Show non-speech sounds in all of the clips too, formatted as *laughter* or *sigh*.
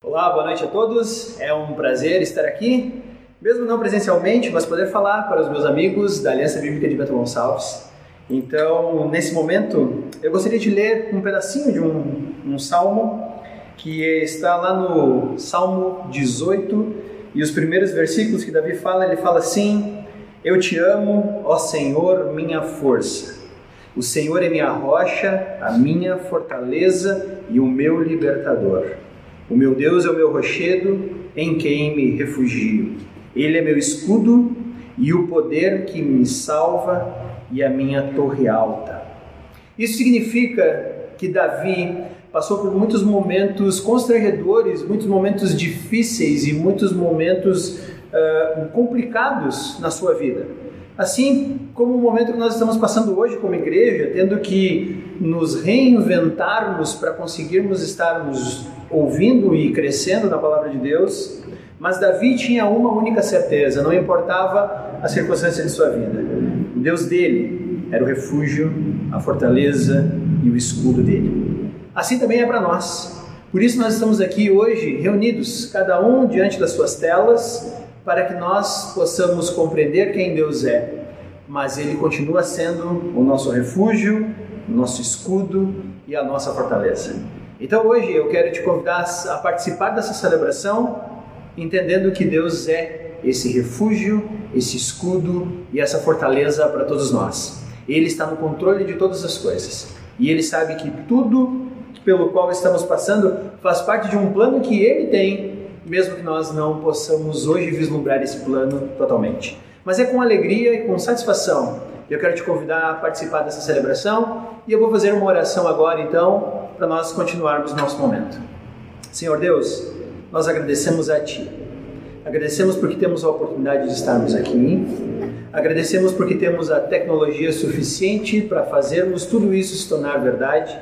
Olá, boa noite a todos. É um prazer estar aqui, mesmo não presencialmente, mas poder falar para os meus amigos da Aliança Bíblica de Beto Gonçalves. Então, nesse momento, eu gostaria de ler um pedacinho de um, um salmo que está lá no Salmo 18 e os primeiros versículos que Davi fala, ele fala assim: Eu te amo, ó Senhor, minha força. O Senhor é minha rocha, a minha fortaleza e o meu libertador. O meu Deus é o meu rochedo, em quem me refugio. Ele é meu escudo e o poder que me salva e a minha torre alta. Isso significa que Davi passou por muitos momentos constrangedores, muitos momentos difíceis e muitos momentos uh, complicados na sua vida. Assim como o momento que nós estamos passando hoje como igreja, tendo que nos reinventarmos para conseguirmos estarmos ouvindo e crescendo na palavra de Deus, mas Davi tinha uma única certeza, não importava a circunstância de sua vida. O Deus dele era o refúgio, a fortaleza e o escudo dele. Assim também é para nós. Por isso nós estamos aqui hoje reunidos, cada um diante das suas telas, para que nós possamos compreender quem Deus é. Mas Ele continua sendo o nosso refúgio, o nosso escudo e a nossa fortaleza. Então hoje eu quero te convidar a participar dessa celebração, entendendo que Deus é esse refúgio, esse escudo e essa fortaleza para todos nós. Ele está no controle de todas as coisas e ele sabe que tudo pelo qual estamos passando faz parte de um plano que ele tem mesmo que nós não possamos hoje vislumbrar esse plano totalmente. Mas é com alegria e com satisfação eu quero te convidar a participar dessa celebração e eu vou fazer uma oração agora então para nós continuarmos nosso momento. Senhor Deus, nós agradecemos a Ti. Agradecemos porque temos a oportunidade de estarmos aqui. Agradecemos porque temos a tecnologia suficiente para fazermos tudo isso se tornar verdade.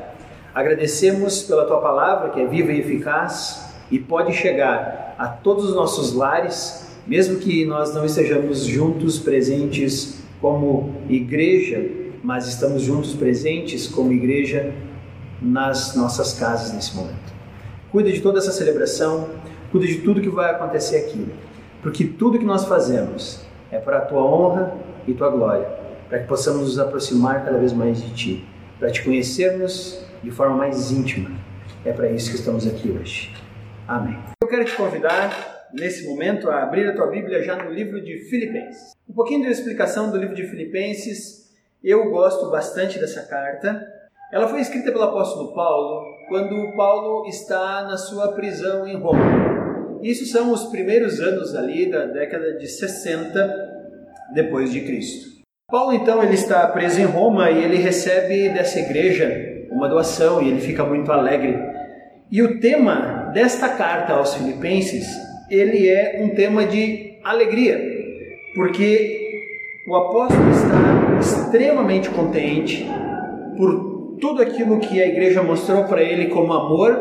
Agradecemos pela Tua palavra que é viva e eficaz e pode chegar a todos os nossos lares, mesmo que nós não estejamos juntos presentes como igreja, mas estamos juntos presentes como igreja nas nossas casas nesse momento. Cuida de toda essa celebração, cuida de tudo que vai acontecer aqui, porque tudo que nós fazemos é para a tua honra e tua glória, para que possamos nos aproximar cada vez mais de ti, para te conhecermos de forma mais íntima. É para isso que estamos aqui hoje. Amém. Eu quero te convidar, nesse momento, a abrir a tua Bíblia já no livro de Filipenses. Um pouquinho da explicação do livro de Filipenses. Eu gosto bastante dessa carta. Ela foi escrita pelo apóstolo Paulo quando Paulo está na sua prisão em Roma. Isso são os primeiros anos ali da década de 60 depois de Cristo. Paulo então ele está preso em Roma e ele recebe dessa igreja uma doação e ele fica muito alegre. E o tema desta carta aos Filipenses, ele é um tema de alegria, porque o apóstolo está extremamente contente por tudo aquilo que a igreja mostrou para ele como amor,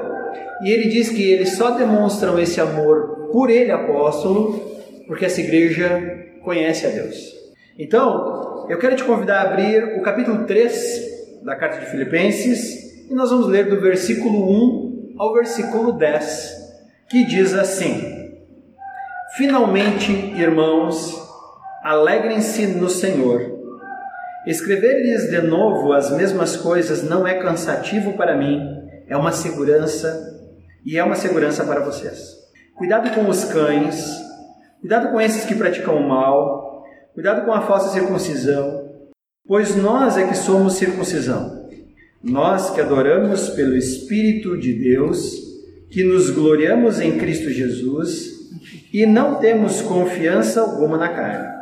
e ele diz que eles só demonstram esse amor por ele, apóstolo, porque essa igreja conhece a Deus. Então, eu quero te convidar a abrir o capítulo 3 da carta de Filipenses, e nós vamos ler do versículo 1 ao versículo 10, que diz assim: Finalmente, irmãos, alegrem-se no Senhor. Escrever-lhes de novo as mesmas coisas não é cansativo para mim, é uma segurança e é uma segurança para vocês. Cuidado com os cães, cuidado com esses que praticam o mal, cuidado com a falsa circuncisão, pois nós é que somos circuncisão nós que adoramos pelo Espírito de Deus, que nos gloriamos em Cristo Jesus e não temos confiança alguma na carne.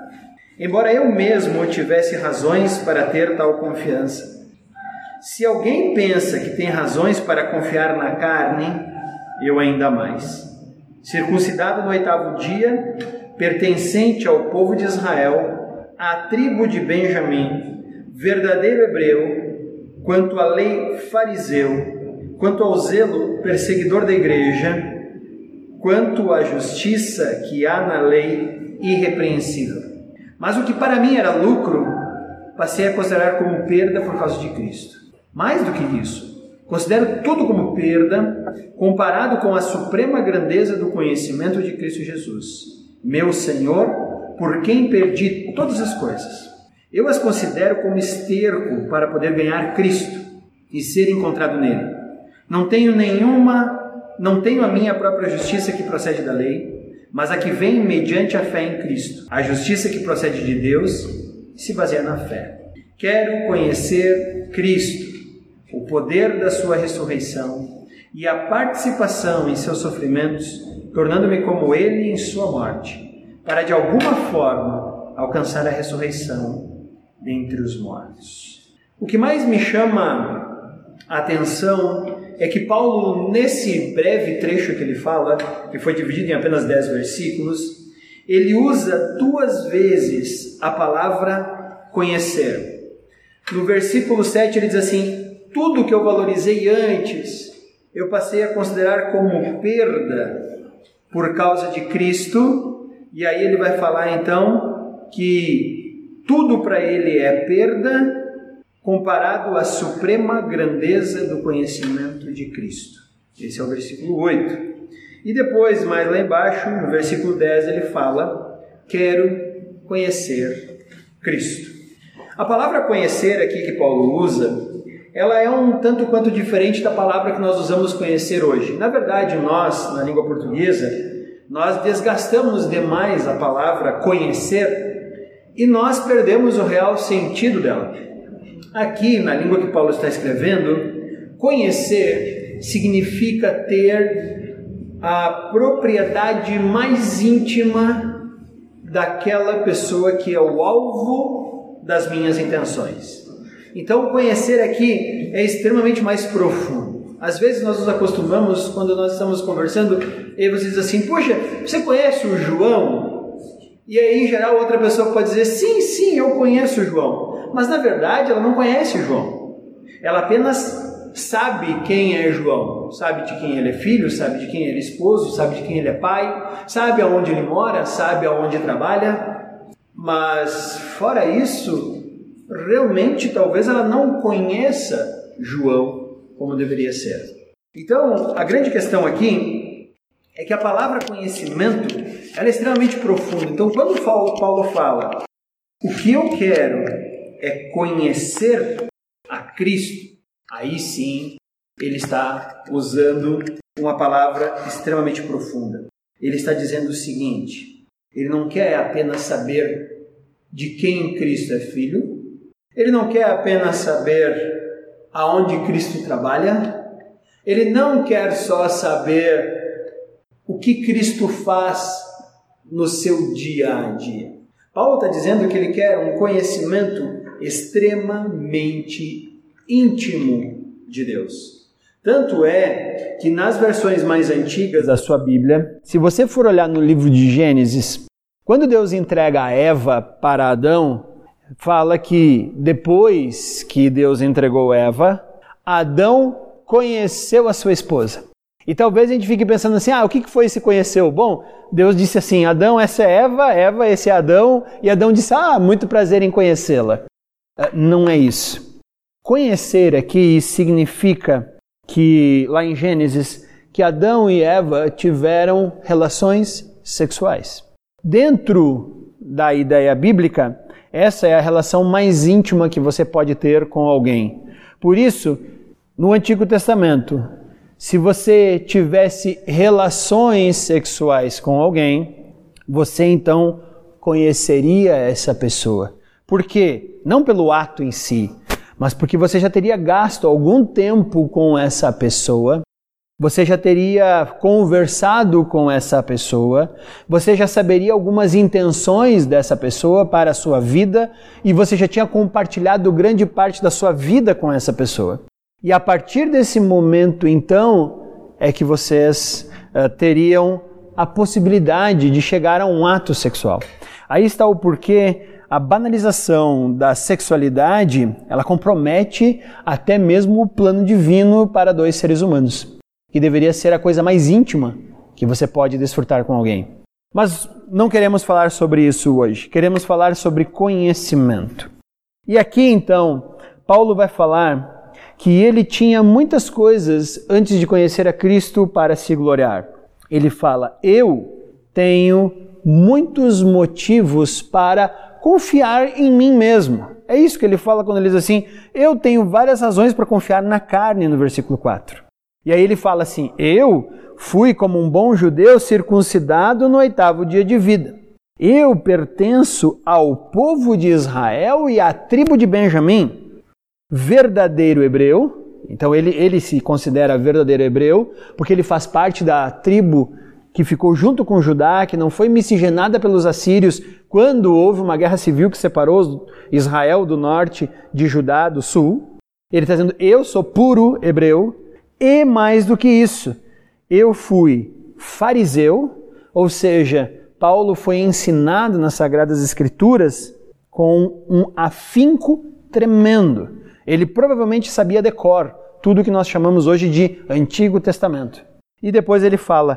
Embora eu mesmo tivesse razões para ter tal confiança. Se alguém pensa que tem razões para confiar na carne, eu ainda mais. Circuncidado no oitavo dia, pertencente ao povo de Israel, à tribo de Benjamim, verdadeiro hebreu, quanto à lei fariseu, quanto ao zelo perseguidor da igreja, quanto à justiça que há na lei irrepreensível. Mas o que para mim era lucro, passei a considerar como perda por causa de Cristo. Mais do que isso, Considero tudo como perda, comparado com a suprema grandeza do conhecimento de Cristo Jesus, meu Senhor, por quem perdi todas as coisas. Eu as considero como esterco para poder ganhar Cristo e ser encontrado nele. Não tenho nenhuma, não tenho a minha própria justiça que procede da lei, mas a que vem mediante a fé em Cristo. A justiça que procede de Deus se baseia na fé. Quero conhecer Cristo o poder da sua ressurreição e a participação em seus sofrimentos, tornando-me como ele em sua morte, para de alguma forma alcançar a ressurreição dentre os mortos. O que mais me chama a atenção é que Paulo, nesse breve trecho que ele fala, que foi dividido em apenas dez versículos, ele usa duas vezes a palavra conhecer. No versículo 7 ele diz assim: tudo que eu valorizei antes, eu passei a considerar como perda por causa de Cristo. E aí ele vai falar então que tudo para ele é perda comparado à suprema grandeza do conhecimento de Cristo. Esse é o versículo 8. E depois, mais lá embaixo, no versículo 10, ele fala: Quero conhecer Cristo. A palavra conhecer aqui que Paulo usa ela é um tanto quanto diferente da palavra que nós usamos conhecer hoje. Na verdade, nós, na língua portuguesa, nós desgastamos demais a palavra conhecer e nós perdemos o real sentido dela. Aqui, na língua que Paulo está escrevendo, conhecer significa ter a propriedade mais íntima daquela pessoa que é o alvo das minhas intenções. Então, conhecer aqui é extremamente mais profundo. Às vezes nós nos acostumamos, quando nós estamos conversando, e você diz assim: Poxa, você conhece o João? E aí, em geral, outra pessoa pode dizer: Sim, sim, eu conheço o João. Mas na verdade, ela não conhece o João. Ela apenas sabe quem é João, sabe de quem ele é filho, sabe de quem ele é esposo, sabe de quem ele é pai, sabe aonde ele mora, sabe aonde trabalha, mas fora isso, realmente talvez ela não conheça João como deveria ser. Então, a grande questão aqui é que a palavra conhecimento ela é extremamente profunda. Então, quando Paulo fala o que eu quero é conhecer a Cristo, aí sim ele está usando uma palavra extremamente profunda. Ele está dizendo o seguinte: ele não quer apenas saber de quem Cristo é filho, ele não quer apenas saber aonde Cristo trabalha, ele não quer só saber o que Cristo faz no seu dia a dia. Paulo está dizendo que ele quer um conhecimento extremamente íntimo de Deus. Tanto é que nas versões mais antigas da sua Bíblia, se você for olhar no livro de Gênesis, quando Deus entrega a Eva para Adão, fala que depois que Deus entregou Eva, Adão conheceu a sua esposa. E talvez a gente fique pensando assim: ah, o que foi esse conheceu? Bom, Deus disse assim: Adão, essa é Eva, Eva, esse é Adão, e Adão disse: ah, muito prazer em conhecê-la. Ah, não é isso. Conhecer aqui significa que, lá em Gênesis, que Adão e Eva tiveram relações sexuais. Dentro da ideia bíblica, essa é a relação mais íntima que você pode ter com alguém. Por isso, no Antigo Testamento, se você tivesse relações sexuais com alguém, você então conheceria essa pessoa. Por quê? Não pelo ato em si, mas porque você já teria gasto algum tempo com essa pessoa você já teria conversado com essa pessoa, você já saberia algumas intenções dessa pessoa para a sua vida e você já tinha compartilhado grande parte da sua vida com essa pessoa. E a partir desse momento, então, é que vocês uh, teriam a possibilidade de chegar a um ato sexual. Aí está o porquê a banalização da sexualidade, ela compromete até mesmo o plano divino para dois seres humanos que deveria ser a coisa mais íntima que você pode desfrutar com alguém. Mas não queremos falar sobre isso hoje. Queremos falar sobre conhecimento. E aqui então, Paulo vai falar que ele tinha muitas coisas antes de conhecer a Cristo para se gloriar. Ele fala: Eu tenho muitos motivos para confiar em mim mesmo. É isso que ele fala quando ele diz assim: Eu tenho várias razões para confiar na carne, no versículo 4. E aí ele fala assim: Eu fui como um bom judeu circuncidado no oitavo dia de vida. Eu pertenço ao povo de Israel e à tribo de Benjamim, verdadeiro hebreu. Então ele, ele se considera verdadeiro hebreu, porque ele faz parte da tribo que ficou junto com Judá, que não foi miscigenada pelos assírios quando houve uma guerra civil que separou Israel do norte de Judá do sul. Ele está dizendo: Eu sou puro hebreu, e mais do que isso, eu fui fariseu, ou seja, Paulo foi ensinado nas Sagradas Escrituras com um afinco tremendo. Ele provavelmente sabia decor tudo o que nós chamamos hoje de Antigo Testamento. E depois ele fala: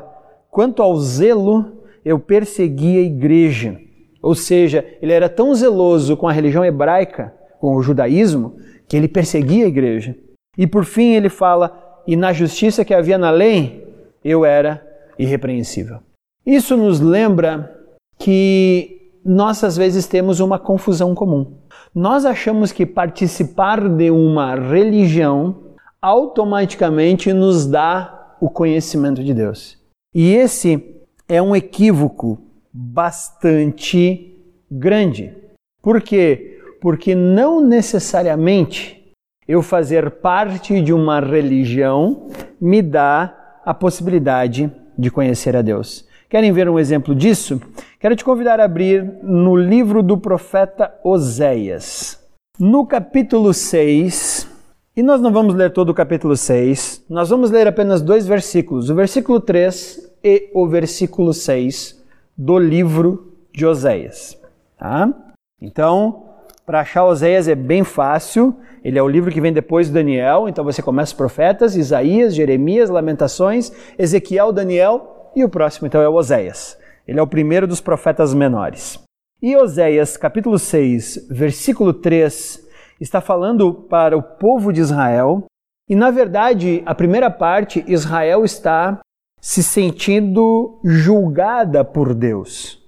quanto ao zelo, eu persegui a igreja. Ou seja, ele era tão zeloso com a religião hebraica, com o judaísmo, que ele perseguia a igreja. E por fim ele fala: e na justiça que havia na lei, eu era irrepreensível. Isso nos lembra que nós às vezes temos uma confusão comum. Nós achamos que participar de uma religião automaticamente nos dá o conhecimento de Deus. E esse é um equívoco bastante grande. Por quê? Porque não necessariamente eu fazer parte de uma religião me dá a possibilidade de conhecer a Deus. Querem ver um exemplo disso? Quero te convidar a abrir no livro do profeta Oséias, no capítulo 6. E nós não vamos ler todo o capítulo 6, nós vamos ler apenas dois versículos, o versículo 3 e o versículo 6 do livro de Oséias. Tá? Então, para achar Oséias é bem fácil. Ele é o livro que vem depois de Daniel, então você começa os profetas, Isaías, Jeremias, Lamentações, Ezequiel, Daniel e o próximo então é Oséias. Ele é o primeiro dos profetas menores. E Oséias, capítulo 6, versículo 3, está falando para o povo de Israel. E na verdade, a primeira parte, Israel está se sentindo julgada por Deus.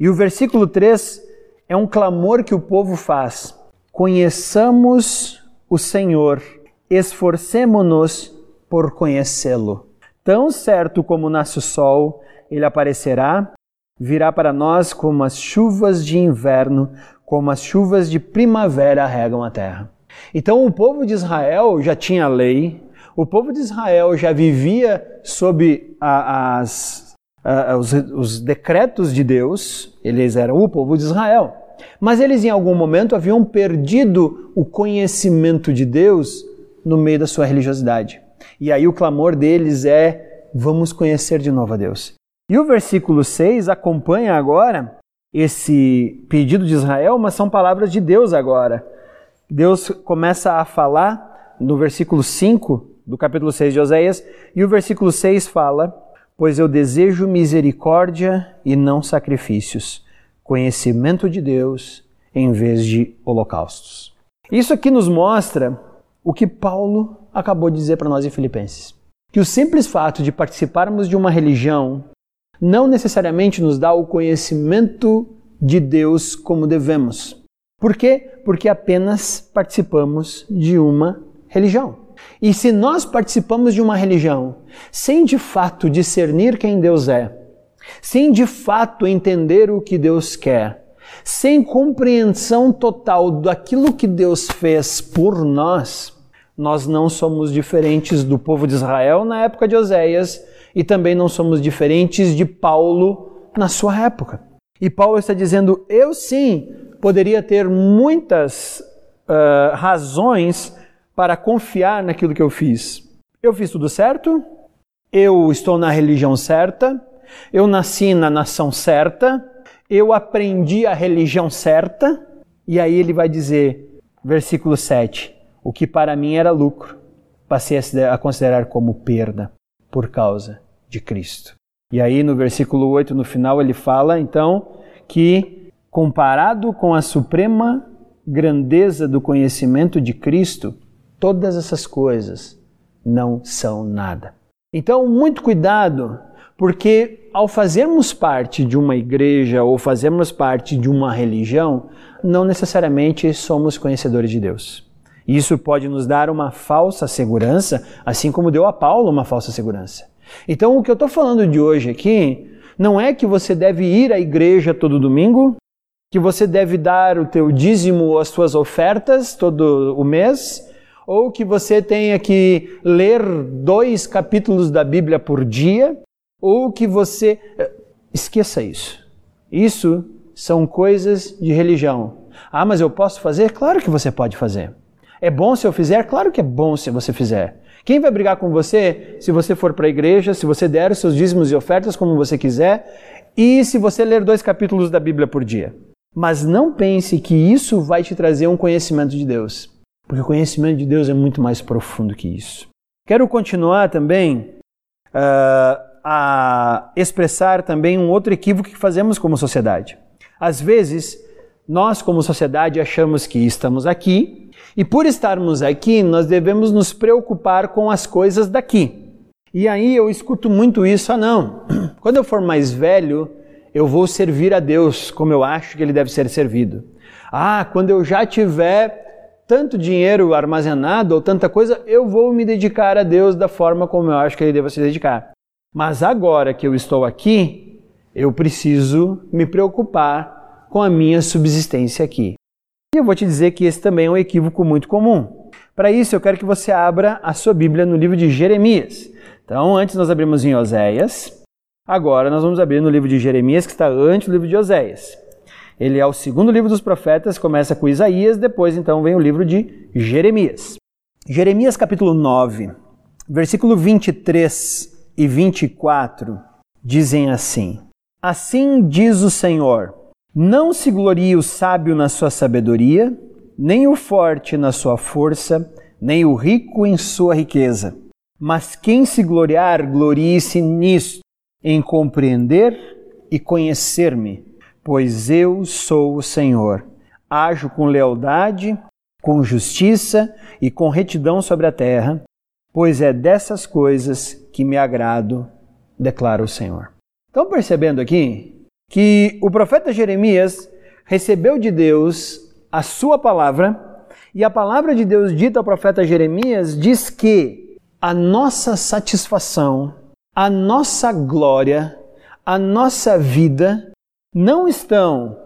E o versículo 3 é um clamor que o povo faz. Conheçamos o Senhor, esforcemo-nos por conhecê-lo. Tão certo como nasce o sol, ele aparecerá, virá para nós como as chuvas de inverno, como as chuvas de primavera regam a terra. Então o povo de Israel já tinha lei, o povo de Israel já vivia sob a, as, a, os, os decretos de Deus, eles eram o povo de Israel. Mas eles em algum momento haviam perdido o conhecimento de Deus no meio da sua religiosidade. E aí o clamor deles é: vamos conhecer de novo a Deus. E o versículo 6 acompanha agora esse pedido de Israel, mas são palavras de Deus agora. Deus começa a falar no versículo 5 do capítulo 6 de Oséias, e o versículo 6 fala: Pois eu desejo misericórdia e não sacrifícios conhecimento de Deus em vez de holocaustos. Isso aqui nos mostra o que Paulo acabou de dizer para nós em Filipenses. Que o simples fato de participarmos de uma religião não necessariamente nos dá o conhecimento de Deus como devemos. Por quê? Porque apenas participamos de uma religião. E se nós participamos de uma religião sem de fato discernir quem Deus é, sem de fato entender o que Deus quer, sem compreensão total daquilo que Deus fez por nós, nós não somos diferentes do povo de Israel na época de Oséias e também não somos diferentes de Paulo na sua época. E Paulo está dizendo: eu sim poderia ter muitas uh, razões para confiar naquilo que eu fiz. Eu fiz tudo certo, eu estou na religião certa, eu nasci na nação certa, eu aprendi a religião certa, e aí ele vai dizer, versículo 7, o que para mim era lucro, passei a considerar como perda por causa de Cristo. E aí no versículo 8, no final, ele fala então que, comparado com a suprema grandeza do conhecimento de Cristo, todas essas coisas não são nada. Então, muito cuidado, porque ao fazermos parte de uma igreja ou fazermos parte de uma religião, não necessariamente somos conhecedores de Deus. Isso pode nos dar uma falsa segurança, assim como deu a Paulo uma falsa segurança. Então, o que eu estou falando de hoje aqui não é que você deve ir à igreja todo domingo, que você deve dar o teu dízimo, as suas ofertas todo o mês, ou que você tenha que ler dois capítulos da Bíblia por dia, ou que você. Eh, esqueça isso. Isso são coisas de religião. Ah, mas eu posso fazer? Claro que você pode fazer. É bom se eu fizer? Claro que é bom se você fizer. Quem vai brigar com você se você for para a igreja, se você der os seus dízimos e ofertas como você quiser e se você ler dois capítulos da Bíblia por dia? Mas não pense que isso vai te trazer um conhecimento de Deus, porque o conhecimento de Deus é muito mais profundo que isso. Quero continuar também uh, a expressar também um outro equívoco que fazemos como sociedade. Às vezes, nós como sociedade achamos que estamos aqui e por estarmos aqui, nós devemos nos preocupar com as coisas daqui. E aí eu escuto muito isso, ah não, *clears throat* quando eu for mais velho, eu vou servir a Deus como eu acho que ele deve ser servido. Ah, quando eu já tiver tanto dinheiro armazenado ou tanta coisa, eu vou me dedicar a Deus da forma como eu acho que ele deve se dedicar. Mas agora que eu estou aqui, eu preciso me preocupar com a minha subsistência aqui. E eu vou te dizer que esse também é um equívoco muito comum. Para isso, eu quero que você abra a sua Bíblia no livro de Jeremias. Então, antes nós abrimos em Oséias, agora nós vamos abrir no livro de Jeremias, que está antes do livro de Oséias. Ele é o segundo livro dos profetas, começa com Isaías, depois então vem o livro de Jeremias. Jeremias capítulo 9, versículo 23 e 24 dizem assim: Assim diz o Senhor: Não se glorie o sábio na sua sabedoria, nem o forte na sua força, nem o rico em sua riqueza. Mas quem se gloriar, glorie-se nisto, em compreender e conhecer-me, pois eu sou o Senhor. Ajo com lealdade, com justiça e com retidão sobre a terra, pois é dessas coisas que me agrado, declara o Senhor. Estão percebendo aqui que o profeta Jeremias recebeu de Deus a sua palavra, e a palavra de Deus dita ao profeta Jeremias diz que a nossa satisfação, a nossa glória, a nossa vida não estão,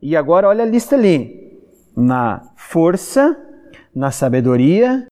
e agora olha a lista ali, na força, na sabedoria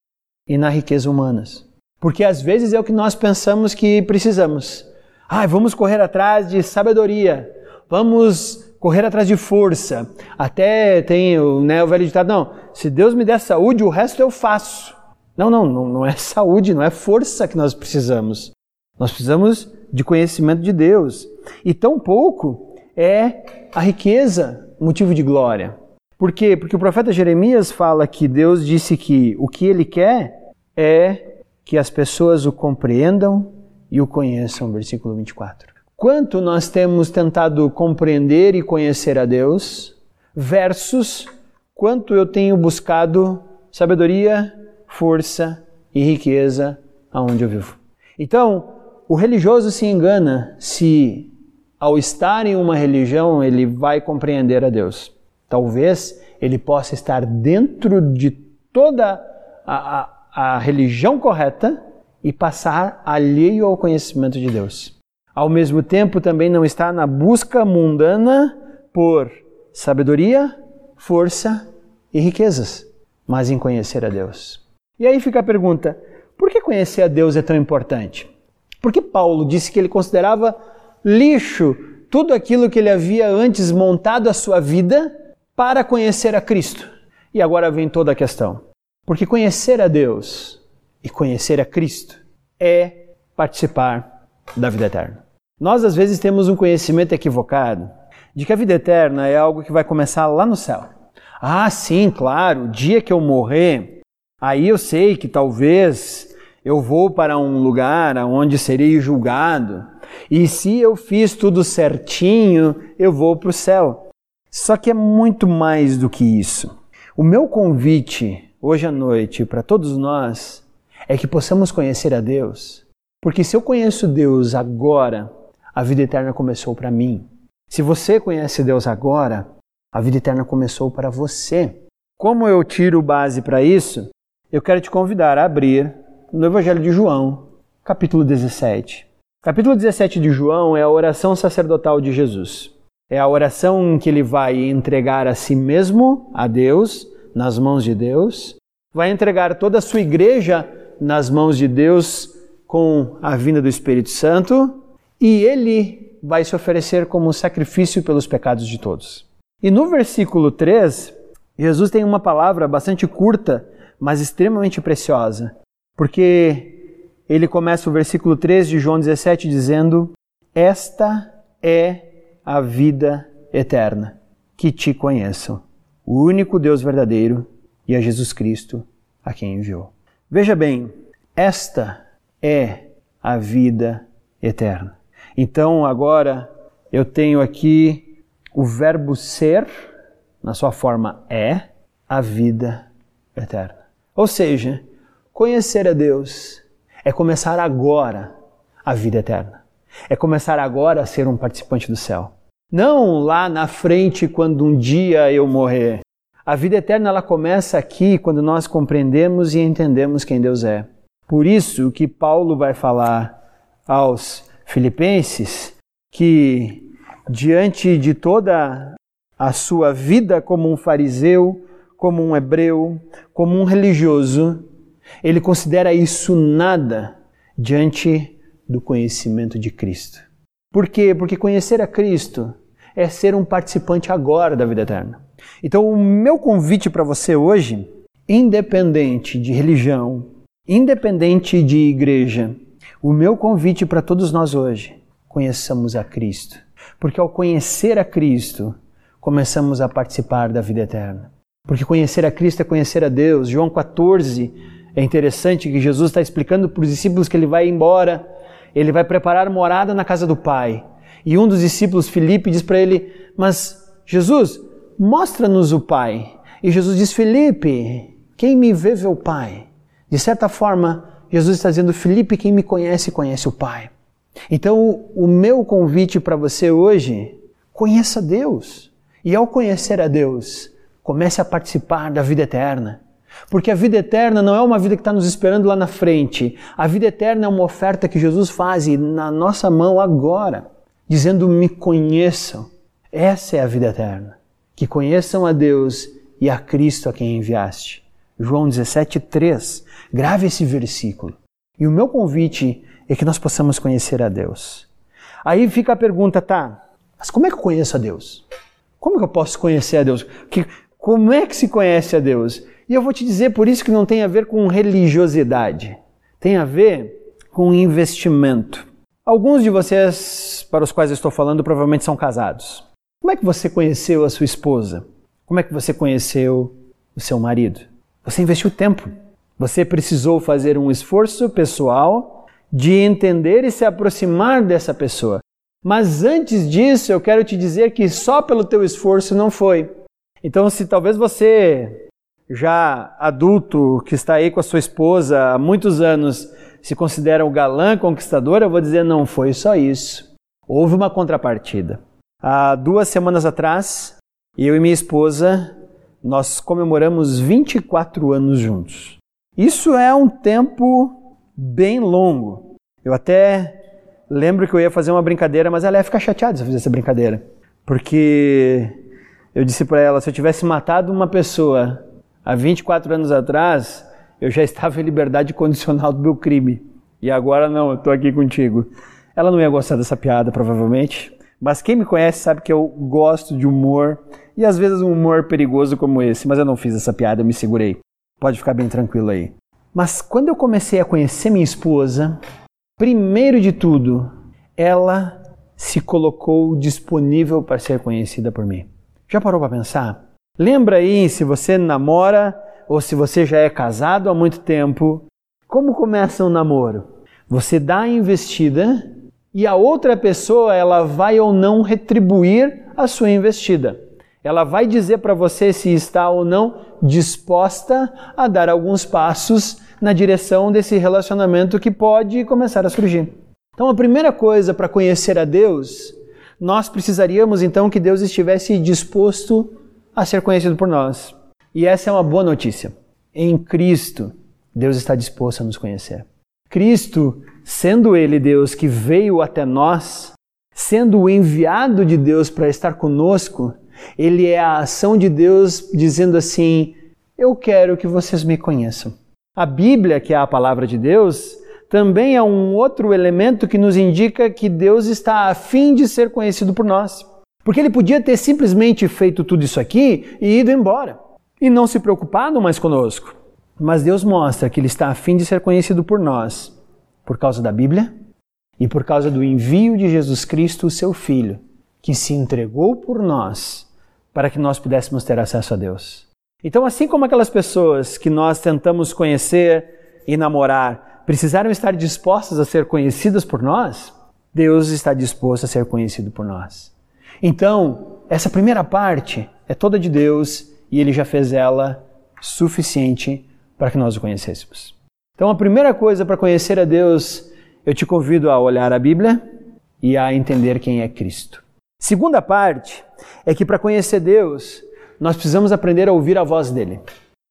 e na riqueza humanas. Porque às vezes é o que nós pensamos que precisamos. Ah, vamos correr atrás de sabedoria, vamos correr atrás de força. Até tem o, né, o velho ditado, não, se Deus me der saúde, o resto eu faço. Não, não, não, não é *laughs* saúde, não é força que nós precisamos. Nós precisamos de conhecimento de Deus. E tão pouco é a riqueza motivo de glória. Por quê? Porque o profeta Jeremias fala que Deus disse que o que ele quer é que as pessoas o compreendam e o conheçam. Versículo 24. Quanto nós temos tentado compreender e conhecer a Deus, versus quanto eu tenho buscado sabedoria, força e riqueza aonde eu vivo. Então, o religioso se engana se, ao estar em uma religião, ele vai compreender a Deus. Talvez ele possa estar dentro de toda a, a a religião correta e passar alheio ao conhecimento de Deus. Ao mesmo tempo, também não está na busca mundana por sabedoria, força e riquezas, mas em conhecer a Deus. E aí fica a pergunta: por que conhecer a Deus é tão importante? Porque Paulo disse que ele considerava lixo tudo aquilo que ele havia antes montado a sua vida para conhecer a Cristo. E agora vem toda a questão. Porque conhecer a Deus e conhecer a Cristo é participar da vida eterna. Nós, às vezes, temos um conhecimento equivocado de que a vida eterna é algo que vai começar lá no céu. Ah, sim, claro, o dia que eu morrer, aí eu sei que talvez eu vou para um lugar onde serei julgado, e se eu fiz tudo certinho, eu vou para o céu. Só que é muito mais do que isso. O meu convite hoje à noite para todos nós é que possamos conhecer a Deus. Porque se eu conheço Deus agora, a vida eterna começou para mim. Se você conhece Deus agora, a vida eterna começou para você. Como eu tiro base para isso? Eu quero te convidar a abrir no Evangelho de João, capítulo 17. Capítulo 17 de João é a oração sacerdotal de Jesus. É a oração em que ele vai entregar a si mesmo, a Deus, nas mãos de Deus, vai entregar toda a sua igreja nas mãos de Deus com a vinda do Espírito Santo e ele vai se oferecer como sacrifício pelos pecados de todos. E no versículo 3, Jesus tem uma palavra bastante curta, mas extremamente preciosa, porque ele começa o versículo 3 de João 17 dizendo: Esta é a vida eterna, que te conheçam, o único Deus verdadeiro e a Jesus Cristo a quem enviou. Veja bem, esta é a vida eterna. Então agora eu tenho aqui o verbo ser, na sua forma é, a vida eterna. Ou seja, conhecer a Deus é começar agora a vida eterna. É começar agora a ser um participante do céu. Não lá na frente quando um dia eu morrer. A vida eterna ela começa aqui quando nós compreendemos e entendemos quem Deus é. Por isso que Paulo vai falar aos filipenses que diante de toda a sua vida como um fariseu, como um hebreu, como um religioso, ele considera isso nada diante do conhecimento de Cristo. Por quê? Porque conhecer a Cristo é ser um participante agora da vida eterna. Então, o meu convite para você hoje, independente de religião, independente de igreja, o meu convite para todos nós hoje, conheçamos a Cristo. Porque ao conhecer a Cristo, começamos a participar da vida eterna. Porque conhecer a Cristo é conhecer a Deus. João 14 é interessante que Jesus está explicando para os discípulos que ele vai embora ele vai preparar morada na casa do Pai. E um dos discípulos, Filipe, diz para ele: Mas Jesus, mostra-nos o Pai. E Jesus diz: Filipe, quem me vê, vê o Pai. De certa forma, Jesus está dizendo: Filipe, quem me conhece, conhece o Pai. Então, o meu convite para você hoje, conheça Deus. E ao conhecer a Deus, comece a participar da vida eterna. Porque a vida eterna não é uma vida que está nos esperando lá na frente. A vida eterna é uma oferta que Jesus faz na nossa mão agora, dizendo: Me conheçam. Essa é a vida eterna. Que conheçam a Deus e a Cristo a quem enviaste. João 17, 3. Grave esse versículo. E o meu convite é que nós possamos conhecer a Deus. Aí fica a pergunta, tá? Mas como é que eu conheço a Deus? Como que eu posso conhecer a Deus? Que, como é que se conhece a Deus? E eu vou te dizer por isso que não tem a ver com religiosidade, tem a ver com investimento. Alguns de vocês para os quais eu estou falando provavelmente são casados. Como é que você conheceu a sua esposa? Como é que você conheceu o seu marido? Você investiu tempo. Você precisou fazer um esforço pessoal de entender e se aproximar dessa pessoa. Mas antes disso, eu quero te dizer que só pelo teu esforço não foi. Então, se talvez você já adulto que está aí com a sua esposa há muitos anos se considera o galã conquistador, eu vou dizer não foi só isso. Houve uma contrapartida. Há duas semanas atrás, eu e minha esposa, nós comemoramos 24 anos juntos. Isso é um tempo bem longo. Eu até lembro que eu ia fazer uma brincadeira, mas ela ia ficar chateada se eu fizesse essa brincadeira. Porque eu disse para ela, se eu tivesse matado uma pessoa Há 24 anos atrás, eu já estava em liberdade condicional do meu crime. E agora não, eu estou aqui contigo. Ela não ia gostar dessa piada, provavelmente. Mas quem me conhece sabe que eu gosto de humor e às vezes um humor perigoso como esse. Mas eu não fiz essa piada, eu me segurei. Pode ficar bem tranquilo aí. Mas quando eu comecei a conhecer minha esposa, primeiro de tudo, ela se colocou disponível para ser conhecida por mim. Já parou para pensar? Lembra aí se você namora ou se você já é casado há muito tempo, como começa um namoro? Você dá a investida e a outra pessoa ela vai ou não retribuir a sua investida. Ela vai dizer para você se está ou não disposta a dar alguns passos na direção desse relacionamento que pode começar a surgir. Então, a primeira coisa para conhecer a Deus, nós precisaríamos então que Deus estivesse disposto a ser conhecido por nós. E essa é uma boa notícia. Em Cristo, Deus está disposto a nos conhecer. Cristo, sendo Ele Deus que veio até nós, sendo o enviado de Deus para estar conosco, Ele é a ação de Deus dizendo assim: Eu quero que vocês me conheçam. A Bíblia, que é a palavra de Deus, também é um outro elemento que nos indica que Deus está a fim de ser conhecido por nós. Porque ele podia ter simplesmente feito tudo isso aqui e ido embora e não se preocupado mais conosco. Mas Deus mostra que ele está a fim de ser conhecido por nós por causa da Bíblia e por causa do envio de Jesus Cristo, seu Filho, que se entregou por nós para que nós pudéssemos ter acesso a Deus. Então, assim como aquelas pessoas que nós tentamos conhecer e namorar precisaram estar dispostas a ser conhecidas por nós, Deus está disposto a ser conhecido por nós. Então, essa primeira parte é toda de Deus e Ele já fez ela suficiente para que nós o conhecêssemos. Então, a primeira coisa para conhecer a Deus, eu te convido a olhar a Bíblia e a entender quem é Cristo. Segunda parte é que para conhecer Deus, nós precisamos aprender a ouvir a voz dele.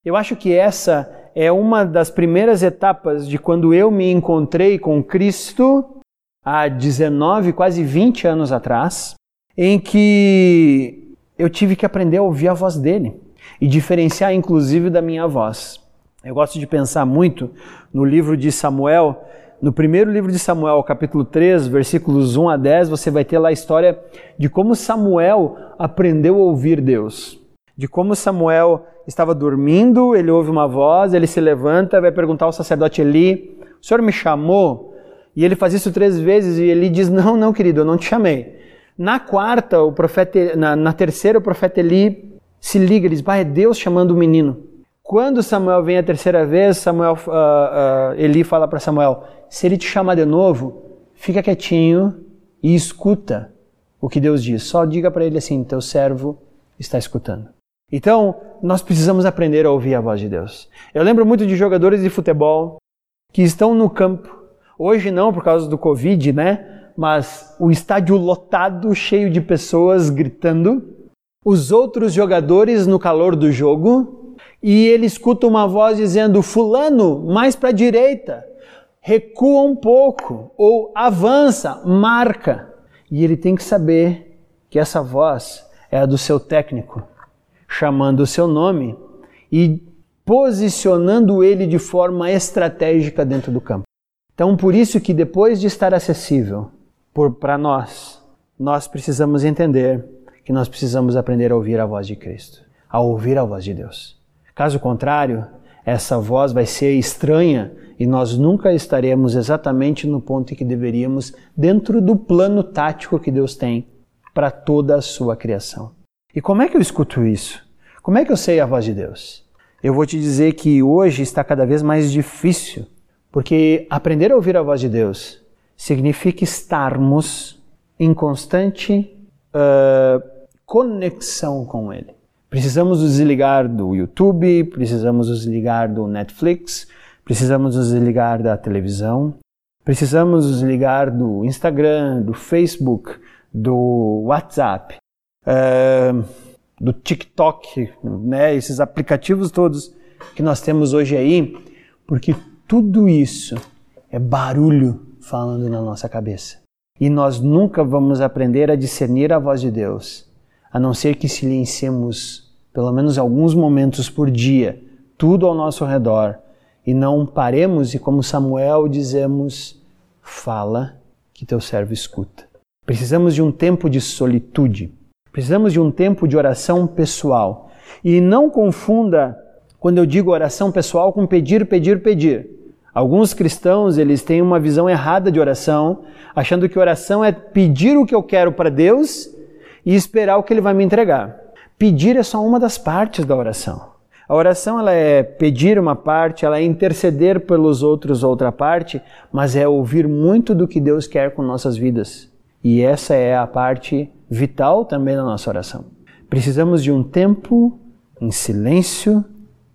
Eu acho que essa é uma das primeiras etapas de quando eu me encontrei com Cristo há 19, quase 20 anos atrás, em que eu tive que aprender a ouvir a voz dele e diferenciar inclusive da minha voz. Eu gosto de pensar muito no livro de Samuel. No primeiro livro de Samuel, capítulo 3, versículos 1 a 10, você vai ter lá a história de como Samuel aprendeu a ouvir Deus. De como Samuel estava dormindo, ele ouve uma voz, ele se levanta, vai perguntar ao sacerdote Eli: O senhor me chamou? E ele faz isso três vezes e ele diz: Não, não, querido, eu não te chamei. Na quarta, o profeta, na, na terceira, o profeta Eli se liga, ele diz: Pai, é Deus chamando o menino. Quando Samuel vem a terceira vez, Samuel, uh, uh, Eli fala para Samuel: se ele te chamar de novo, fica quietinho e escuta o que Deus diz. Só diga para ele assim: teu servo está escutando. Então, nós precisamos aprender a ouvir a voz de Deus. Eu lembro muito de jogadores de futebol que estão no campo. Hoje não, por causa do Covid, né? Mas o estádio lotado, cheio de pessoas gritando. Os outros jogadores no calor do jogo e ele escuta uma voz dizendo: Fulano, mais para a direita, recua um pouco, ou avança, marca. E ele tem que saber que essa voz é a do seu técnico, chamando o seu nome e posicionando ele de forma estratégica dentro do campo. Então, por isso que depois de estar acessível para nós, nós precisamos entender que nós precisamos aprender a ouvir a voz de Cristo, a ouvir a voz de Deus. Caso contrário, essa voz vai ser estranha e nós nunca estaremos exatamente no ponto em que deveríamos dentro do plano tático que Deus tem para toda a sua criação. E como é que eu escuto isso? Como é que eu sei a voz de Deus? Eu vou te dizer que hoje está cada vez mais difícil, porque aprender a ouvir a voz de Deus significa estarmos em constante uh, conexão com Ele. Precisamos nos desligar do YouTube, precisamos nos desligar do Netflix, precisamos nos desligar da televisão, precisamos nos desligar do Instagram, do Facebook, do WhatsApp, uh, do TikTok, né? esses aplicativos todos que nós temos hoje aí, porque tudo isso é barulho falando na nossa cabeça. E nós nunca vamos aprender a discernir a voz de Deus a não ser que silenciemos pelo menos alguns momentos por dia tudo ao nosso redor e não paremos e, como Samuel, dizemos: Fala que teu servo escuta. Precisamos de um tempo de solitude, precisamos de um tempo de oração pessoal. E não confunda quando eu digo oração pessoal com pedir, pedir, pedir. Alguns cristãos, eles têm uma visão errada de oração, achando que oração é pedir o que eu quero para Deus e esperar o que ele vai me entregar. Pedir é só uma das partes da oração. A oração ela é pedir uma parte, ela é interceder pelos outros outra parte, mas é ouvir muito do que Deus quer com nossas vidas. E essa é a parte vital também da nossa oração. precisamos de um tempo em silêncio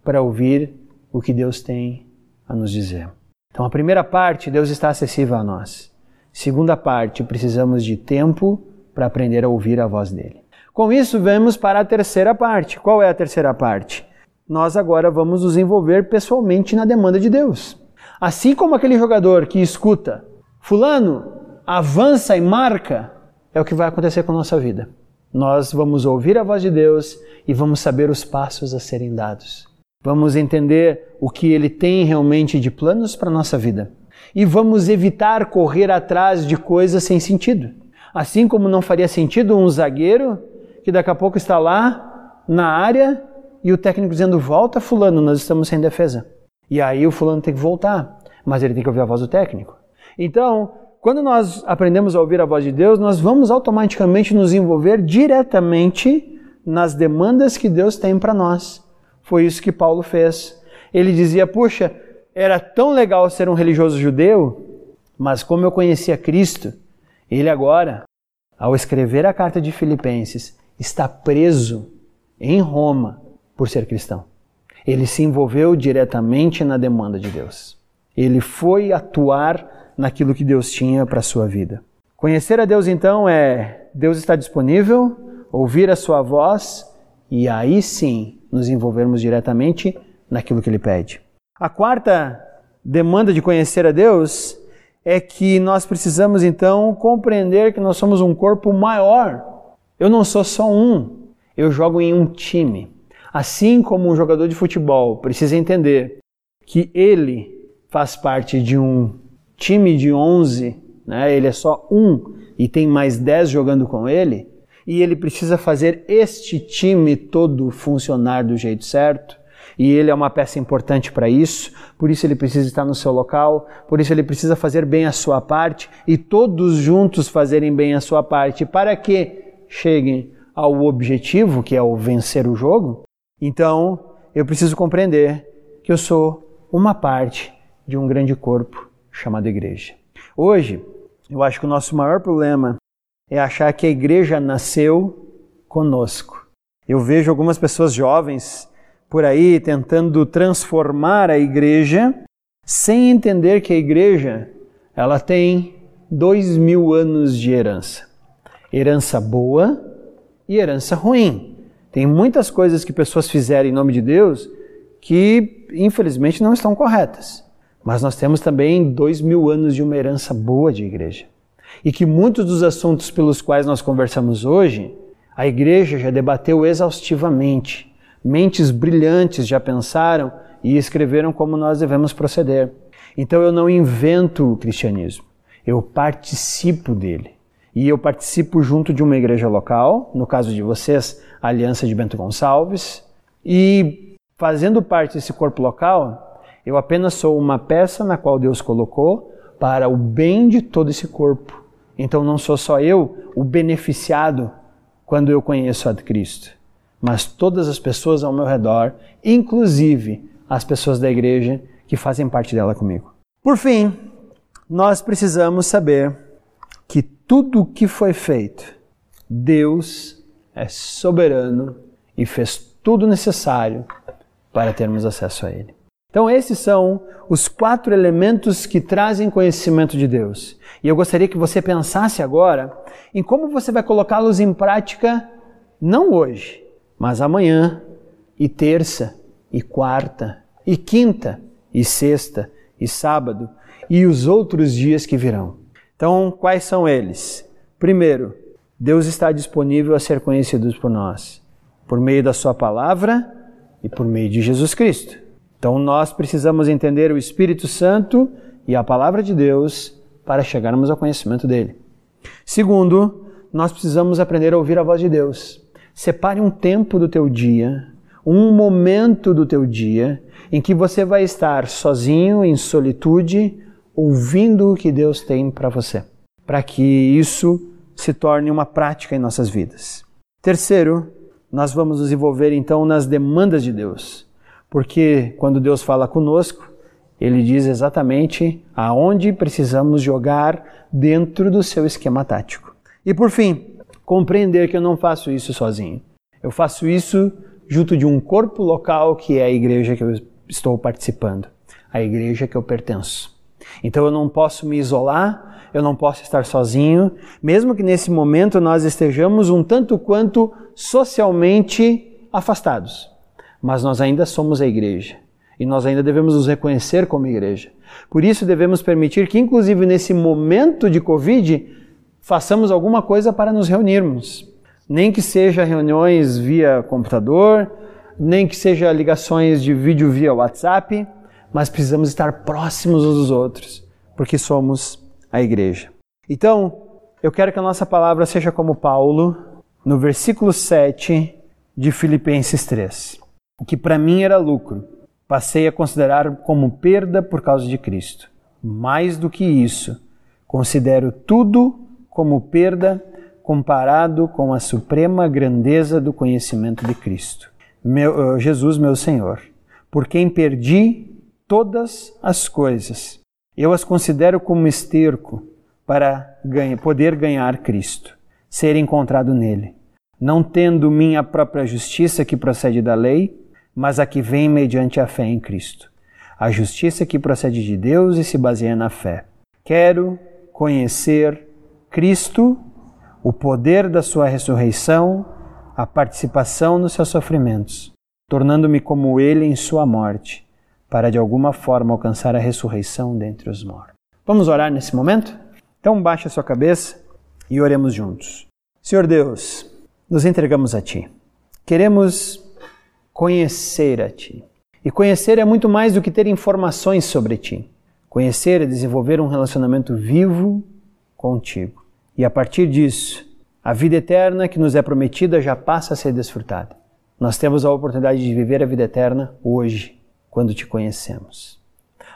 para ouvir o que Deus tem a nos dizer. Então, a primeira parte, Deus está acessível a nós. Segunda parte, precisamos de tempo para aprender a ouvir a voz dele. Com isso, vamos para a terceira parte. Qual é a terceira parte? Nós agora vamos nos envolver pessoalmente na demanda de Deus. Assim como aquele jogador que escuta, Fulano, avança e marca, é o que vai acontecer com a nossa vida. Nós vamos ouvir a voz de Deus e vamos saber os passos a serem dados. Vamos entender o que Ele tem realmente de planos para a nossa vida. E vamos evitar correr atrás de coisas sem sentido. Assim como não faria sentido um zagueiro que daqui a pouco está lá na área e o técnico dizendo: Volta, Fulano, nós estamos sem defesa. E aí o Fulano tem que voltar, mas ele tem que ouvir a voz do técnico. Então, quando nós aprendemos a ouvir a voz de Deus, nós vamos automaticamente nos envolver diretamente nas demandas que Deus tem para nós. Foi isso que Paulo fez. Ele dizia: Puxa, era tão legal ser um religioso judeu, mas como eu conhecia Cristo, ele agora, ao escrever a carta de Filipenses, está preso em Roma por ser cristão. Ele se envolveu diretamente na demanda de Deus. Ele foi atuar naquilo que Deus tinha para a sua vida. Conhecer a Deus, então, é Deus está disponível, ouvir a sua voz e aí sim nos envolvermos diretamente naquilo que Ele pede. A quarta demanda de conhecer a Deus é que nós precisamos então compreender que nós somos um corpo maior eu não sou só um, eu jogo em um time. Assim como um jogador de futebol precisa entender que ele faz parte de um time de 11, né? ele é só um e tem mais 10 jogando com ele, e ele precisa fazer este time todo funcionar do jeito certo, e ele é uma peça importante para isso, por isso ele precisa estar no seu local, por isso ele precisa fazer bem a sua parte e todos juntos fazerem bem a sua parte, para que cheguem ao objetivo, que é o vencer o jogo, então eu preciso compreender que eu sou uma parte de um grande corpo chamado igreja. Hoje, eu acho que o nosso maior problema é achar que a igreja nasceu conosco. Eu vejo algumas pessoas jovens por aí tentando transformar a igreja sem entender que a igreja ela tem dois mil anos de herança herança boa e herança ruim. Tem muitas coisas que pessoas fizeram em nome de Deus que, infelizmente, não estão corretas. Mas nós temos também dois mil anos de uma herança boa de igreja. E que muitos dos assuntos pelos quais nós conversamos hoje, a igreja já debateu exaustivamente. Mentes brilhantes já pensaram e escreveram como nós devemos proceder. Então eu não invento o cristianismo, eu participo dele e eu participo junto de uma igreja local, no caso de vocês, a Aliança de Bento Gonçalves, e fazendo parte desse corpo local, eu apenas sou uma peça na qual Deus colocou para o bem de todo esse corpo. Então não sou só eu o beneficiado quando eu conheço a Cristo, mas todas as pessoas ao meu redor, inclusive as pessoas da igreja que fazem parte dela comigo. Por fim, nós precisamos saber que tudo o que foi feito, Deus é soberano e fez tudo necessário para termos acesso a Ele. Então, esses são os quatro elementos que trazem conhecimento de Deus. E eu gostaria que você pensasse agora em como você vai colocá-los em prática, não hoje, mas amanhã, e terça, e quarta, e quinta, e sexta, e sábado, e os outros dias que virão. Então, quais são eles? Primeiro, Deus está disponível a ser conhecido por nós, por meio da Sua palavra e por meio de Jesus Cristo. Então, nós precisamos entender o Espírito Santo e a palavra de Deus para chegarmos ao conhecimento dele. Segundo, nós precisamos aprender a ouvir a voz de Deus. Separe um tempo do teu dia, um momento do teu dia, em que você vai estar sozinho, em solitude, ouvindo o que Deus tem para você, para que isso se torne uma prática em nossas vidas. Terceiro, nós vamos nos envolver então nas demandas de Deus, porque quando Deus fala conosco, ele diz exatamente aonde precisamos jogar dentro do seu esquema tático. E por fim, compreender que eu não faço isso sozinho. Eu faço isso junto de um corpo local que é a igreja que eu estou participando, a igreja que eu pertenço. Então eu não posso me isolar, eu não posso estar sozinho, mesmo que nesse momento nós estejamos um tanto quanto socialmente afastados. Mas nós ainda somos a igreja e nós ainda devemos nos reconhecer como igreja. Por isso devemos permitir que, inclusive nesse momento de Covid, façamos alguma coisa para nos reunirmos. Nem que seja reuniões via computador, nem que seja ligações de vídeo via WhatsApp, mas precisamos estar próximos uns dos outros, porque somos a igreja. Então, eu quero que a nossa palavra seja como Paulo, no versículo 7 de Filipenses 3. O que para mim era lucro, passei a considerar como perda por causa de Cristo. Mais do que isso, considero tudo como perda comparado com a suprema grandeza do conhecimento de Cristo. Meu, eh, Jesus, meu Senhor, por quem perdi todas as coisas. Eu as considero como esterco para ganha, poder ganhar Cristo, ser encontrado nele, não tendo minha própria justiça que procede da lei, mas a que vem mediante a fé em Cristo. A justiça que procede de Deus e se baseia na fé. Quero conhecer Cristo, o poder da sua ressurreição, a participação nos seus sofrimentos, tornando-me como ele em sua morte para de alguma forma alcançar a ressurreição dentre os mortos. Vamos orar nesse momento? Então baixe a sua cabeça e oremos juntos. Senhor Deus, nos entregamos a Ti. Queremos conhecer a Ti. E conhecer é muito mais do que ter informações sobre Ti. Conhecer é desenvolver um relacionamento vivo contigo. E a partir disso, a vida eterna que nos é prometida já passa a ser desfrutada. Nós temos a oportunidade de viver a vida eterna hoje quando te conhecemos.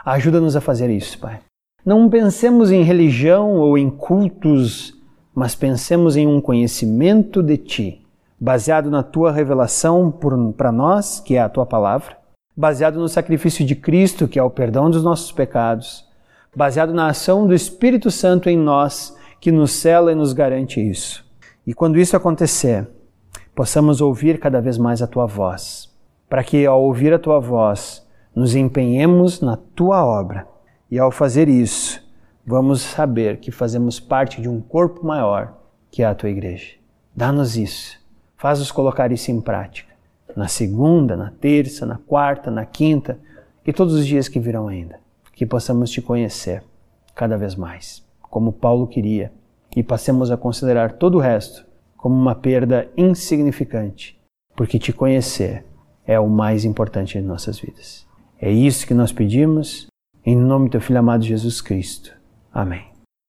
Ajuda-nos a fazer isso, Pai. Não pensemos em religião ou em cultos, mas pensemos em um conhecimento de Ti, baseado na Tua revelação para nós, que é a Tua palavra, baseado no sacrifício de Cristo, que é o perdão dos nossos pecados, baseado na ação do Espírito Santo em nós, que nos cela e nos garante isso. E quando isso acontecer, possamos ouvir cada vez mais a Tua voz, para que ao ouvir a Tua voz, nos empenhemos na tua obra. E ao fazer isso, vamos saber que fazemos parte de um corpo maior, que é a tua igreja. Dá-nos isso. Faz-nos colocar isso em prática. Na segunda, na terça, na quarta, na quinta e todos os dias que virão ainda. Que possamos te conhecer cada vez mais, como Paulo queria, e passemos a considerar todo o resto como uma perda insignificante, porque te conhecer é o mais importante em nossas vidas. É isso que nós pedimos, em nome do teu Filho amado Jesus Cristo. Amém.